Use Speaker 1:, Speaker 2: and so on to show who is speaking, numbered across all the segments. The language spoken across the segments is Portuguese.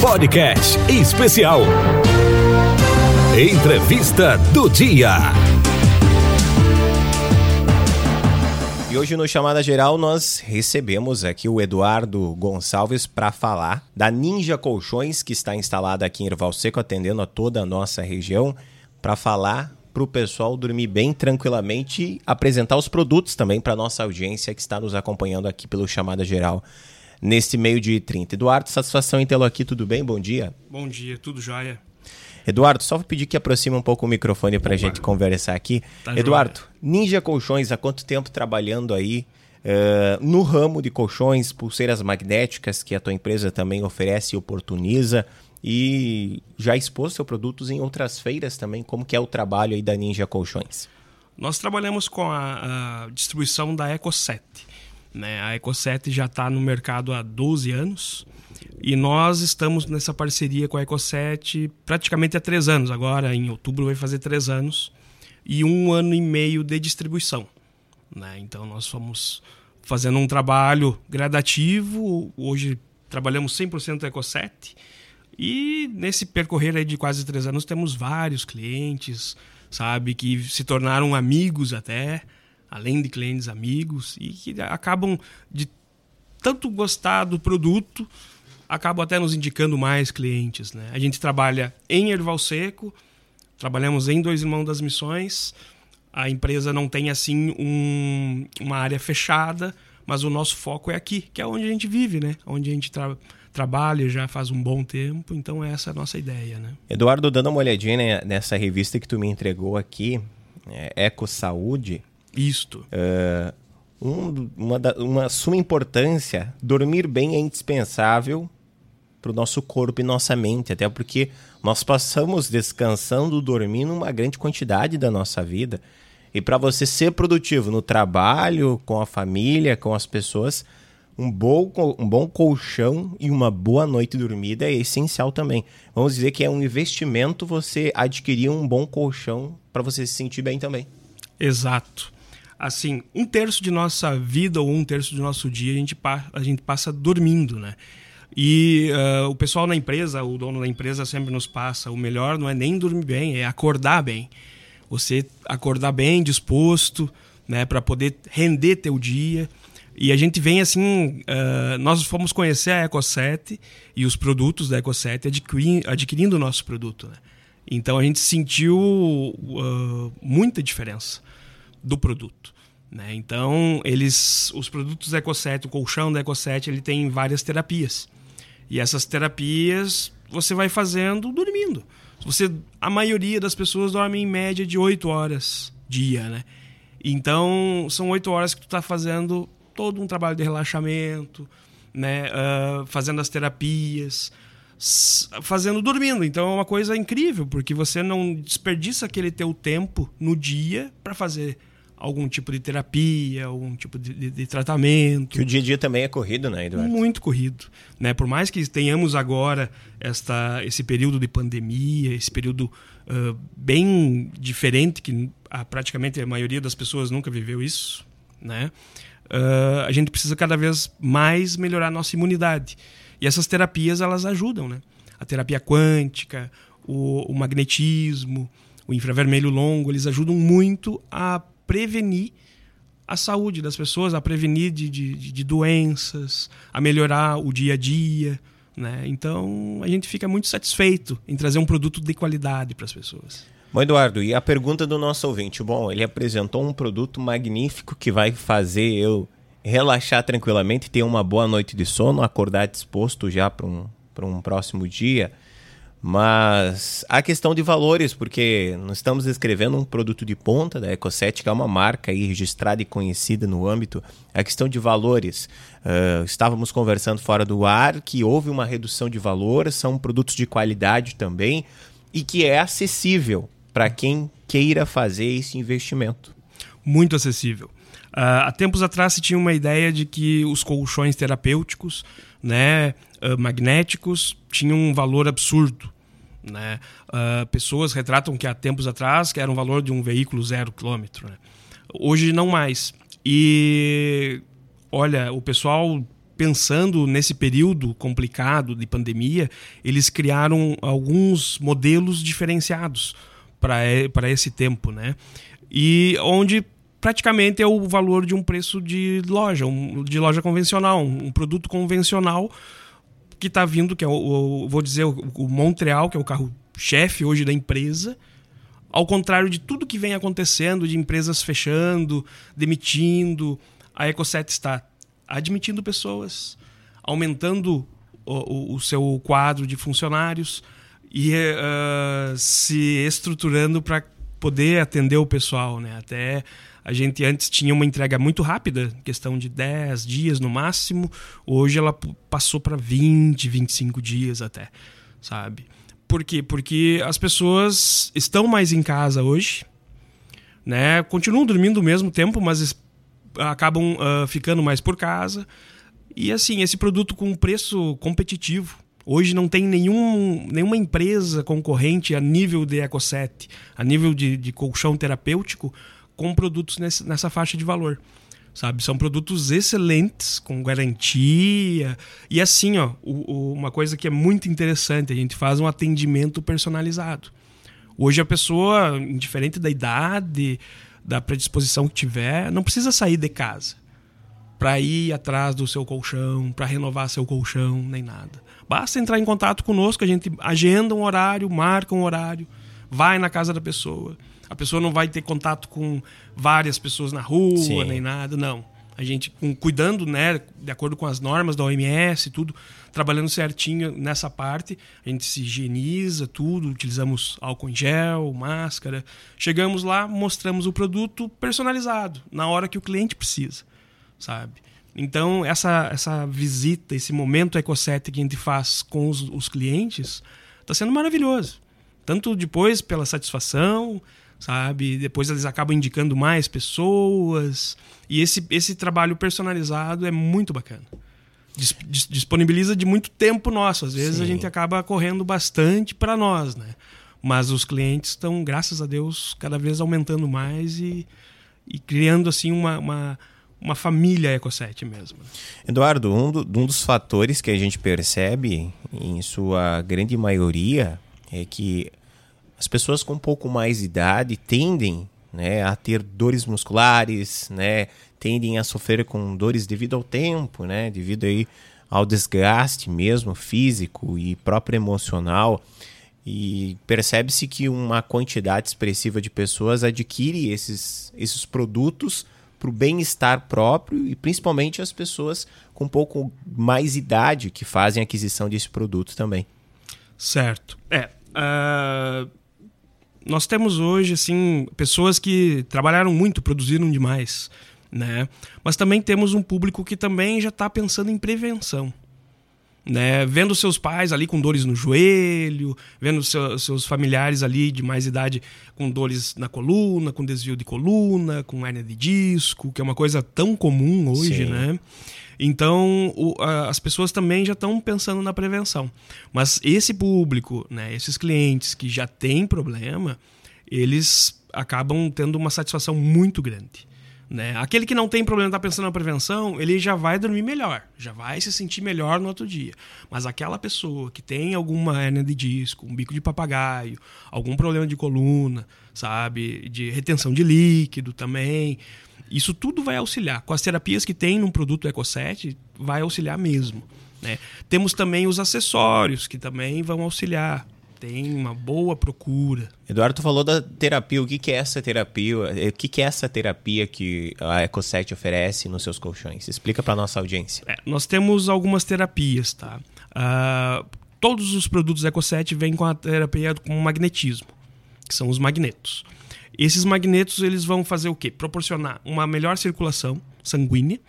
Speaker 1: Podcast especial. Entrevista do dia.
Speaker 2: E hoje no Chamada Geral nós recebemos aqui o Eduardo Gonçalves para falar da Ninja Colchões que está instalada aqui em Erval Seco atendendo a toda a nossa região para falar para o pessoal dormir bem tranquilamente e apresentar os produtos também para nossa audiência que está nos acompanhando aqui pelo Chamada Geral neste meio de 30. Eduardo, satisfação em tê-lo aqui, tudo bem? Bom dia.
Speaker 3: Bom dia, tudo jóia.
Speaker 2: Eduardo, só vou pedir que aproxime um pouco o microfone para a gente conversar aqui. Tá Eduardo, joia. Ninja Colchões, há quanto tempo trabalhando aí uh, no ramo de colchões, pulseiras magnéticas que a tua empresa também oferece e oportuniza? E já expôs seus produtos em outras feiras também? Como que é o trabalho aí da Ninja Colchões?
Speaker 3: Nós trabalhamos com a, a distribuição da Eco7. Né? A Eco7 já está no mercado há 12 anos e nós estamos nessa parceria com a Ecoset praticamente há três anos. Agora, em outubro, vai fazer três anos. E um ano e meio de distribuição. Né? Então, nós fomos fazendo um trabalho gradativo. Hoje, trabalhamos 100% da Ecoset. E nesse percorrer aí de quase três anos, temos vários clientes, sabe, que se tornaram amigos até, além de clientes amigos, e que acabam de tanto gostar do produto acabam até nos indicando mais clientes. Né? A gente trabalha em Erval Seco, trabalhamos em Dois Irmãos das Missões. A empresa não tem assim um, uma área fechada, mas o nosso foco é aqui, que é onde a gente vive, né? Onde a gente tra trabalha já faz um bom tempo, então essa é a nossa ideia, né?
Speaker 2: Eduardo, dando uma olhadinha nessa revista que tu me entregou aqui, é Eco Saúde.
Speaker 3: Isto.
Speaker 2: Uh, um, uma, uma suma importância, dormir bem é indispensável para o nosso corpo e nossa mente, até porque nós passamos descansando, dormindo uma grande quantidade da nossa vida. E para você ser produtivo no trabalho, com a família, com as pessoas, um bom, um bom colchão e uma boa noite dormida é essencial também. Vamos dizer que é um investimento você adquirir um bom colchão para você se sentir bem também.
Speaker 3: Exato. Assim, um terço de nossa vida ou um terço do nosso dia a gente, a gente passa dormindo, né? E uh, o pessoal na empresa, o dono da empresa sempre nos passa: o melhor não é nem dormir bem, é acordar bem. Você acordar bem, disposto, né, para poder render teu dia. E a gente vem assim, uh, nós fomos conhecer a Eco7 e os produtos da Eco7 adquirindo, adquirindo o nosso produto. Né? Então a gente sentiu uh, muita diferença do produto. Né? Então eles, os produtos da Eco7, o colchão da Eco7, ele tem várias terapias. E essas terapias você vai fazendo dormindo. Você, a maioria das pessoas dorme em média de 8 horas dia, né? Então, são 8 horas que tu está fazendo todo um trabalho de relaxamento, né? Uh, fazendo as terapias, fazendo dormindo. Então, é uma coisa incrível, porque você não desperdiça aquele teu tempo no dia para fazer algum tipo de terapia, algum tipo de, de, de, tratamento.
Speaker 2: Que o dia a dia também é corrido, né, Eduardo?
Speaker 3: Muito corrido. Né? Por mais que tenhamos agora esta, esse período de pandemia, esse período uh, bem diferente, que a, praticamente a maioria das pessoas nunca viveu isso, né? Uh, a gente precisa cada vez mais melhorar nossa imunidade. E essas terapias, elas ajudam, né? A terapia quântica, o, o magnetismo, o infravermelho longo, eles ajudam muito a prevenir a saúde das pessoas, a prevenir de, de, de doenças, a melhorar o dia a dia. Né? Então a gente fica muito satisfeito em trazer um produto de qualidade para as pessoas.
Speaker 2: Bom, Eduardo, e a pergunta do nosso ouvinte? Bom, ele apresentou um produto magnífico que vai fazer eu relaxar tranquilamente, ter uma boa noite de sono, acordar disposto já para um, um próximo dia. Mas a questão de valores, porque nós estamos descrevendo um produto de ponta da Ecoset, que é uma marca aí registrada e conhecida no âmbito. A questão de valores, uh, estávamos conversando fora do ar que houve uma redução de valor, são produtos de qualidade também e que é acessível para quem queira fazer esse investimento.
Speaker 3: Muito acessível. Uh, há tempos atrás se tinha uma ideia de que os colchões terapêuticos, né, uh, magnéticos, tinham um valor absurdo. Né? Uh, pessoas retratam que há tempos atrás que era um valor de um veículo zero quilômetro. Né? Hoje não mais. E olha, o pessoal pensando nesse período complicado de pandemia, eles criaram alguns modelos diferenciados para esse tempo, né? E onde praticamente é o valor de um preço de loja, um, de loja convencional, um, um produto convencional que está vindo, que é o, o vou dizer, o, o, Montreal, que é o carro-chefe hoje da empresa, ao contrário de tudo que vem acontecendo, de empresas fechando, demitindo, a Ecoset está admitindo pessoas, aumentando o, o seu quadro de funcionários e uh, se estruturando para poder atender o pessoal, né? Até a gente antes tinha uma entrega muito rápida, questão de 10 dias no máximo. Hoje ela passou para 20, 25 dias até, sabe? Por quê? Porque as pessoas estão mais em casa hoje, né? Continuam dormindo o mesmo tempo, mas acabam uh, ficando mais por casa. E assim, esse produto com preço competitivo, Hoje não tem nenhum, nenhuma empresa concorrente a nível de EcoSet, a nível de, de colchão terapêutico, com produtos nesse, nessa faixa de valor. Sabe? São produtos excelentes, com garantia. E assim, ó, o, o, uma coisa que é muito interessante, a gente faz um atendimento personalizado. Hoje a pessoa, indiferente da idade, da predisposição que tiver, não precisa sair de casa para ir atrás do seu colchão, para renovar seu colchão, nem nada. Basta entrar em contato conosco, a gente agenda um horário, marca um horário, vai na casa da pessoa. A pessoa não vai ter contato com várias pessoas na rua, Sim. nem nada, não. A gente cuidando, né, de acordo com as normas da OMS e tudo, trabalhando certinho nessa parte, a gente se higieniza tudo, utilizamos álcool em gel, máscara. Chegamos lá, mostramos o produto personalizado, na hora que o cliente precisa, sabe? Então, essa, essa visita, esse momento EcoSet que a gente faz com os, os clientes, está sendo maravilhoso. Tanto depois pela satisfação, sabe? Depois eles acabam indicando mais pessoas. E esse, esse trabalho personalizado é muito bacana. disponibiliza de muito tempo nosso. Às vezes Sim. a gente acaba correndo bastante para nós, né? Mas os clientes estão, graças a Deus, cada vez aumentando mais e, e criando assim uma, uma, uma família Ecoset mesmo.
Speaker 2: Eduardo, um, do, um dos fatores que a gente percebe, em sua grande maioria, é que as pessoas com um pouco mais de idade tendem né, a ter dores musculares, né, tendem a sofrer com dores devido ao tempo, né, devido aí ao desgaste mesmo físico e próprio emocional. E percebe-se que uma quantidade expressiva de pessoas adquire esses, esses produtos para o bem-estar próprio e principalmente as pessoas com um pouco mais idade que fazem aquisição desse produto também.
Speaker 3: Certo. É. Uh, nós temos hoje, assim, pessoas que trabalharam muito, produziram demais, né? Mas também temos um público que também já está pensando em prevenção. Né, vendo seus pais ali com dores no joelho, vendo seu, seus familiares ali de mais idade com dores na coluna, com desvio de coluna, com hernia de disco, que é uma coisa tão comum hoje, Sim. né? Então, o, a, as pessoas também já estão pensando na prevenção. Mas esse público, né, esses clientes que já têm problema, eles acabam tendo uma satisfação muito grande. Né? Aquele que não tem problema, está pensando na prevenção, ele já vai dormir melhor, já vai se sentir melhor no outro dia. Mas aquela pessoa que tem alguma hernia de disco, um bico de papagaio, algum problema de coluna, sabe, de retenção de líquido também, isso tudo vai auxiliar. Com as terapias que tem num produto EcoSet, vai auxiliar mesmo. Né? Temos também os acessórios, que também vão auxiliar. Tem uma boa procura.
Speaker 2: Eduardo, tu falou da terapia. O que, que é essa terapia? O que, que é essa terapia que a EcoSet oferece nos seus colchões? Explica para nossa audiência.
Speaker 3: É, nós temos algumas terapias, tá? Uh, todos os produtos EcoSet vêm com a terapia com magnetismo, que são os magnetos. Esses magnetos eles vão fazer o quê? Proporcionar uma melhor circulação sanguínea,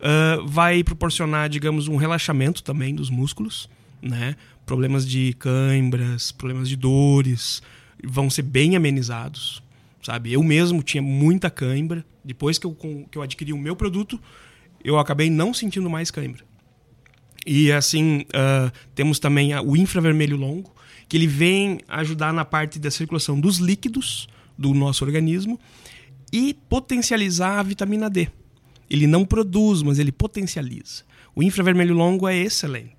Speaker 3: uh, vai proporcionar, digamos, um relaxamento também dos músculos, né? Problemas de câimbras, problemas de dores vão ser bem amenizados, sabe? Eu mesmo tinha muita cãibra. Depois que eu, que eu adquiri o meu produto, eu acabei não sentindo mais cãibra. E assim, uh, temos também o infravermelho longo, que ele vem ajudar na parte da circulação dos líquidos, do nosso organismo e potencializar a vitamina D. Ele não produz, mas ele potencializa. O infravermelho longo é excelente,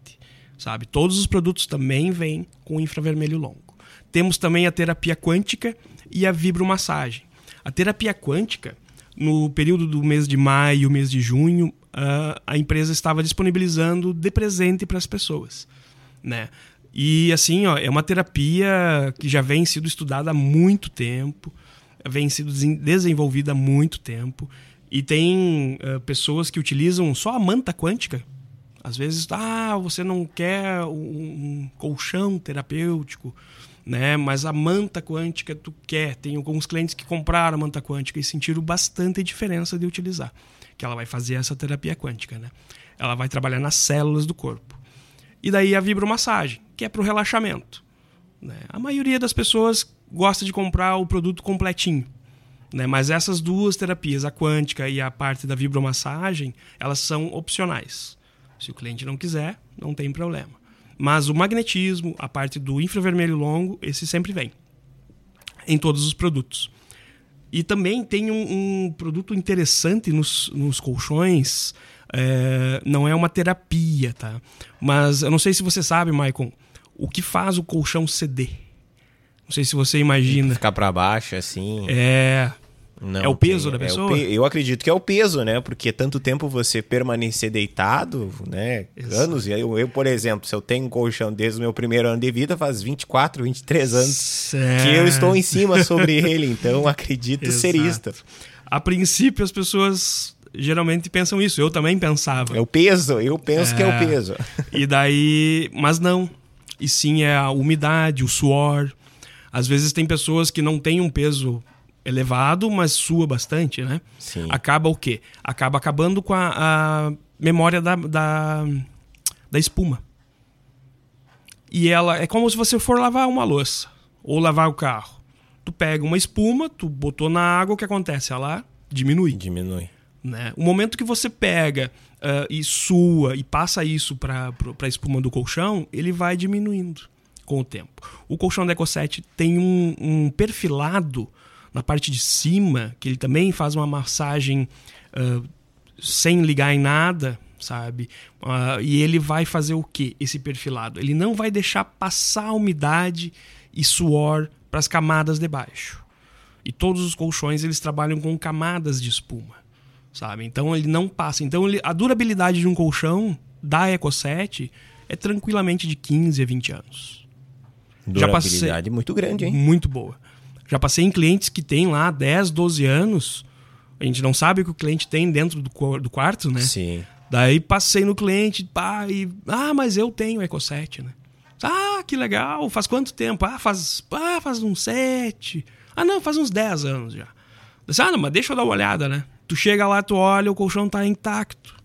Speaker 3: sabe? Todos os produtos também vêm com infravermelho longo. Temos também a terapia quântica e a vibromassagem. A terapia quântica, no período do mês de maio, mês de junho, a empresa estava disponibilizando de presente para as pessoas, né? E assim, ó, é uma terapia que já vem sendo estudada há muito tempo, vem sendo desenvolvida há muito tempo. E tem uh, pessoas que utilizam só a manta quântica. Às vezes, ah, você não quer um, colchão terapêutico, né? Mas a manta quântica tu quer. Tem alguns clientes que compraram a manta quântica e sentiram bastante diferença de utilizar. Que ela vai fazer essa terapia quântica, né? Ela vai trabalhar nas células do corpo. E daí a vibromassagem, que é para o relaxamento. Né? A maioria das pessoas gosta de comprar o produto completinho. Né? Mas essas duas terapias, a quântica e a parte da vibromassagem, elas são opcionais. Se o cliente não quiser, não tem problema. Mas o magnetismo, a parte do infravermelho longo, esse sempre vem. Em todos os produtos. E também tem um, um produto interessante nos, nos colchões, é, não é uma terapia, tá? Mas eu não sei se você sabe, Maicon, o que faz o colchão ceder. Não sei se você imagina.
Speaker 2: Ficar para baixo, assim.
Speaker 3: É. Não é o peso
Speaker 2: tem,
Speaker 3: da pessoa?
Speaker 2: É eu acredito que é o peso, né? Porque tanto tempo você permanecer deitado, né? Exato. Anos. Eu, eu, por exemplo, se eu tenho um colchão desde o meu primeiro ano de vida, faz 24, 23 anos certo. que eu estou em cima sobre ele. Então, acredito ser isto.
Speaker 3: A princípio, as pessoas geralmente pensam isso. Eu também pensava.
Speaker 2: É o peso, eu penso é... que é o peso.
Speaker 3: E daí, mas não. E sim é a umidade, o suor. Às vezes tem pessoas que não têm um peso elevado, mas sua bastante, né?
Speaker 2: Sim.
Speaker 3: Acaba o quê? Acaba acabando com a, a memória da, da, da espuma. E ela é como se você for lavar uma louça ou lavar o carro. Tu pega uma espuma, tu botou na água, o que acontece? Ela diminui.
Speaker 2: Diminui.
Speaker 3: Né? O momento que você pega uh, e sua e passa isso para a espuma do colchão, ele vai diminuindo com o tempo. O colchão da EcoSet tem um, um, perfilado na parte de cima, que ele também faz uma massagem uh, sem ligar em nada, sabe? Uh, e ele vai fazer o que? Esse perfilado. Ele não vai deixar passar umidade e suor para as camadas de baixo. E todos os colchões eles trabalham com camadas de espuma sabe? Então ele não passa. Então ele, a durabilidade de um colchão da EcoSet é tranquilamente de 15 a 20 anos.
Speaker 2: Durabilidade Já passei, muito grande, hein?
Speaker 3: Muito boa. Já passei em clientes que têm lá 10, 12 anos. A gente não sabe o que o cliente tem dentro do, do quarto, né?
Speaker 2: Sim.
Speaker 3: Daí passei no cliente, pá, e. Ah, mas eu tenho EcoSet, né? Ah, que legal. Faz quanto tempo? Ah, faz, ah, faz uns 7. Ah, não, faz uns 10 anos já. Disse, ah, não, mas deixa eu dar uma olhada, né? Tu chega lá, tu olha, o colchão tá intacto.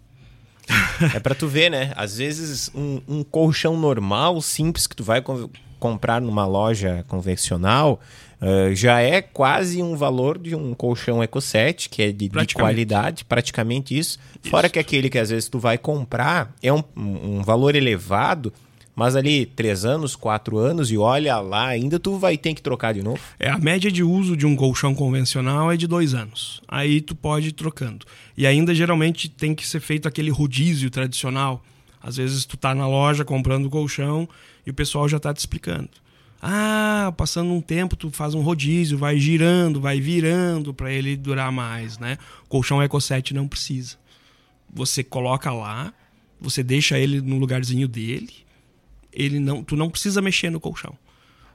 Speaker 2: é para tu ver, né? Às vezes um, um, colchão normal, simples, que tu vai comprar numa loja convencional, uh, já é quase um valor de um colchão EcoSet, que é de, de qualidade, praticamente isso. isso. Fora que aquele que às vezes tu vai comprar é um, um valor elevado, mas ali, três anos, quatro anos, e olha lá, ainda tu vai ter que trocar de novo.
Speaker 3: É, a média de uso de um colchão convencional é de dois anos. Aí tu pode ir trocando. E ainda geralmente tem que ser feito aquele rodízio tradicional. Às vezes tu tá na loja comprando o colchão e o pessoal já tá te explicando. Ah, passando um tempo tu faz um rodízio, vai girando, vai virando para ele durar mais, né? O colchão EcoSet não precisa. Você coloca lá, você deixa ele no lugarzinho dele, ele não, tu não precisa mexer no colchão.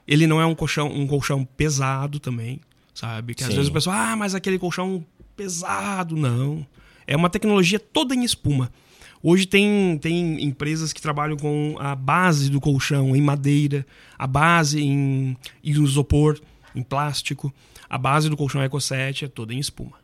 Speaker 3: Ele não é um colchão, um colchão pesado também, sabe? Que às vezes o pessoal, ah, mas aquele colchão pesado, não. É uma tecnologia toda em espuma. Hoje tem, tem empresas que trabalham com a base do colchão em madeira, a base em, isopor, em plástico. A base do colchão EcoSet é toda em espuma.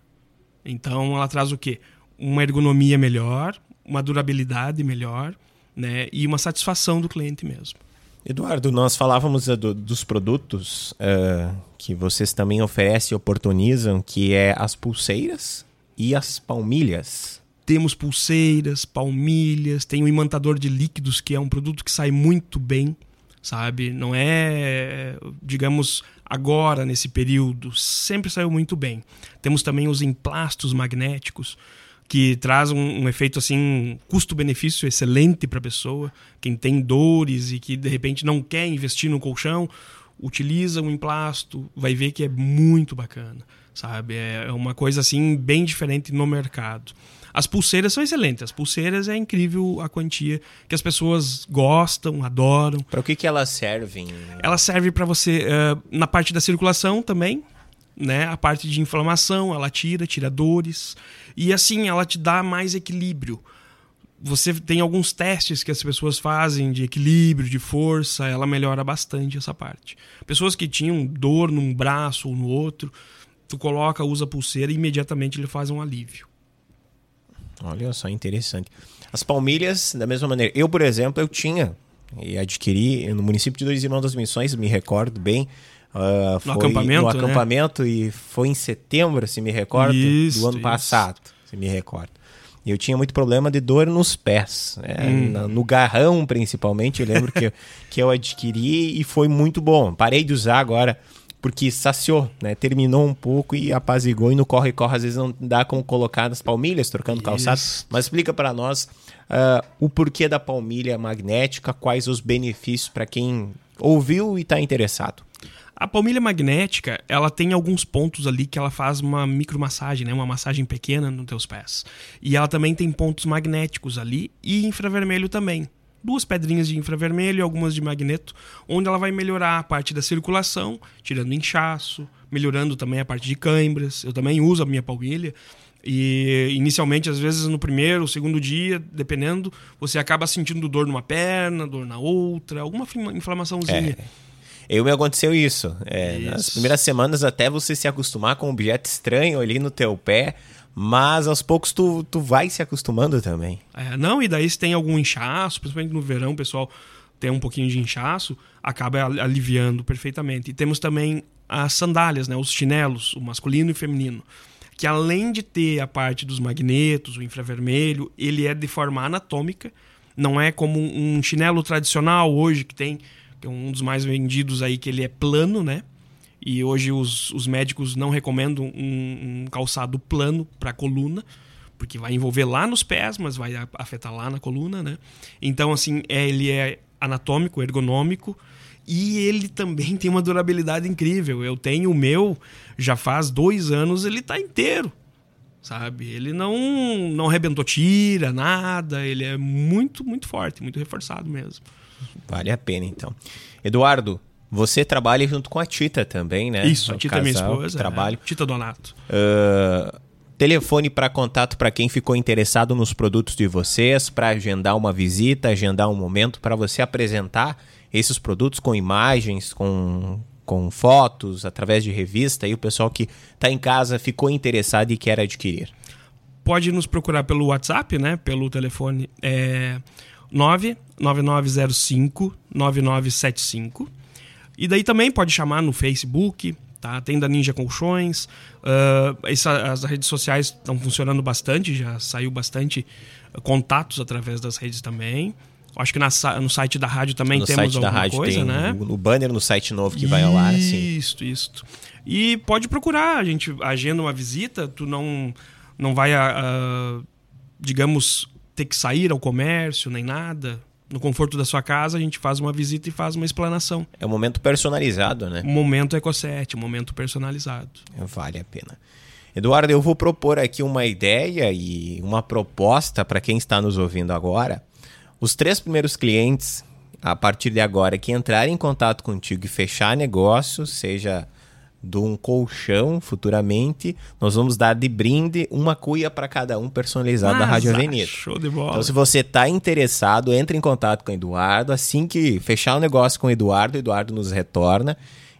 Speaker 3: Então ela traz o quê? Uma ergonomia melhor, uma durabilidade melhor né? E uma satisfação do cliente mesmo.
Speaker 2: Eduardo, nós falávamos uh, do, dos produtos uh, que vocês também oferecem e oportunizam, que é as pulseiras e as palmilhas.
Speaker 3: Temos pulseiras, palmilhas, tem o imantador de líquidos, que é um produto que sai muito bem, sabe? Não é, digamos, agora nesse período, sempre saiu muito bem. Temos também os emplastos magnéticos, que traz um, um efeito assim custo-benefício excelente para a pessoa. Quem tem dores e que de repente não quer investir no colchão, utiliza um emplasto, vai ver que é muito bacana, sabe? É, é uma coisa assim bem diferente no mercado. As pulseiras são excelentes. As pulseiras é incrível a quantia que as pessoas gostam, adoram.
Speaker 2: Para o que, que elas servem?
Speaker 3: Elas servem para você uh, na parte da circulação também, né? A parte de inflamação, ela tira, tira dores. E assim, ela te dá mais equilíbrio. Você tem alguns testes que as pessoas fazem de equilíbrio, de força, ela melhora bastante essa parte. Pessoas que tinham dor num braço ou no outro, tu coloca, usa a pulseira e imediatamente ele faz um alívio.
Speaker 2: Olha só, interessante. As palmilhas, da mesma maneira. Eu, por exemplo, eu tinha e adquiri no município de Dois Irmãos das Missões, me recordo bem.
Speaker 3: Uh, no acampamento,
Speaker 2: no acampamento
Speaker 3: né?
Speaker 2: e foi em setembro, se me recordo,
Speaker 3: isso,
Speaker 2: do ano
Speaker 3: isso.
Speaker 2: passado, se me recordo. E eu tinha muito problema de dor nos pés, né? hum. no garrão principalmente. Eu lembro que, que eu adquiri e foi muito bom. Parei de usar agora porque saciou, né? Terminou um pouco e apazigou e no corre-corre às vezes não dá como colocar nas palmilhas, trocando calçado. Mas explica para nós uh, o porquê da palmilha magnética, quais os benefícios para quem ouviu e está interessado.
Speaker 3: A palmilha magnética, ela tem alguns pontos ali que ela faz uma micromassagem, né? uma massagem pequena nos teus pés. E ela também tem pontos magnéticos ali e infravermelho também. Duas pedrinhas de infravermelho e algumas de magneto, onde ela vai melhorar a parte da circulação, tirando inchaço, melhorando também a parte de câimbras. Eu também uso a minha palmilha. E inicialmente, às vezes no primeiro ou segundo dia, dependendo, você acaba sentindo dor numa perna, dor na outra, alguma inflamaçãozinha.
Speaker 2: É. Eu me aconteceu isso. É, isso. Nas primeiras semanas até você se acostumar com um objeto estranho ali no teu pé, mas aos poucos tu, tu vai se acostumando também.
Speaker 3: É, não, e daí se tem algum inchaço, principalmente no verão, o pessoal tem um pouquinho de inchaço, acaba aliviando perfeitamente. E temos também as sandálias, né, os chinelos, o masculino e o feminino, que além de ter a parte dos magnetos, o infravermelho, ele é de forma anatômica, não é como um chinelo tradicional hoje que tem que é um dos mais vendidos aí, que ele é plano, né? E hoje os, os médicos não recomendam um, um calçado plano para coluna, porque vai envolver lá nos pés, mas vai afetar lá na coluna, né? Então, assim, é, ele é anatômico, ergonômico, e ele também tem uma durabilidade incrível. Eu tenho o meu, já faz dois anos, ele está inteiro, sabe? Ele não, não arrebentou tira, nada, ele é muito, muito forte, muito reforçado mesmo.
Speaker 2: Vale a pena, então. Eduardo, você trabalha junto com a Tita também, né?
Speaker 3: Isso, a Tita casal, é minha esposa.
Speaker 2: Trabalho.
Speaker 3: É, Tita Donato.
Speaker 2: Uh, telefone para contato para quem ficou interessado nos produtos de vocês, para agendar uma visita, agendar um momento para você apresentar esses produtos com imagens, com, com fotos, através de revista, e o pessoal que está em casa ficou interessado e quer adquirir.
Speaker 3: Pode nos procurar pelo WhatsApp, né? Pelo telefone é 99905 9975. E daí também pode chamar no Facebook, tá? Tem da Ninja Colchões. Uh, essa, as redes sociais estão funcionando bastante, já saiu bastante contatos através das redes também. Acho que na, no site da rádio também
Speaker 2: no
Speaker 3: temos
Speaker 2: site
Speaker 3: alguma
Speaker 2: da rádio
Speaker 3: coisa,
Speaker 2: tem
Speaker 3: né?
Speaker 2: O, o banner no site novo que vai ao ar.
Speaker 3: Isso, isso. E pode procurar, a gente agenda uma visita, tu não, não vai, uh, digamos, ter que sair ao comércio, nem nada. No conforto da sua casa, a gente faz uma visita e faz uma explanação.
Speaker 2: É um momento personalizado, né?
Speaker 3: Um momento EcoSet, um momento personalizado.
Speaker 2: Vale a pena. Eduardo, eu vou propor aqui uma ideia e uma proposta para quem está nos ouvindo agora. Os três primeiros clientes, a partir de agora, que entrarem em contato contigo e fechar negócio, seja de um colchão futuramente, nós vamos dar de brinde uma cuia para cada um personalizada da Rádio Avenida.
Speaker 3: Show de bola.
Speaker 2: Então, se você está interessado, entre em contato com o Eduardo. Assim que fechar o negócio com o Eduardo, o Eduardo nos retorna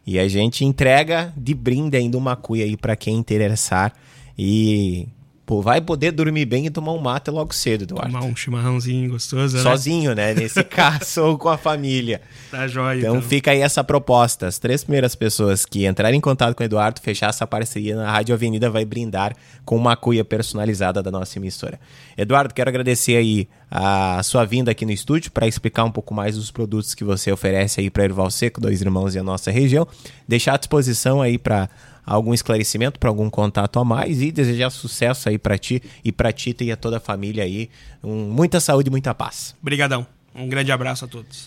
Speaker 2: e a gente entrega de brinde ainda uma cuia aí para quem interessar. E pô, vai poder dormir bem e tomar um mate logo cedo, Eduardo.
Speaker 3: Tomar um chimarrãozinho gostoso,
Speaker 2: Sozinho, né? Nesse caso, ou com a família.
Speaker 3: Tá jóia.
Speaker 2: Então, então, fica aí essa proposta. As três primeiras pessoas que entrarem em contato com o Eduardo, fechar essa parceria na Rádio Avenida, vai brindar com uma cuia personalizada da nossa emissora. Eduardo, quero agradecer aí a sua vinda aqui no estúdio para explicar um pouco mais dos produtos que você oferece aí para Erval Seco, Dois Irmãos e a nossa região. Deixar à disposição aí para algum esclarecimento, para algum contato a mais e desejar sucesso aí para ti e para Tita e a toda a família aí. Um, muita saúde e muita paz.
Speaker 3: Obrigadão. Um grande abraço a todos.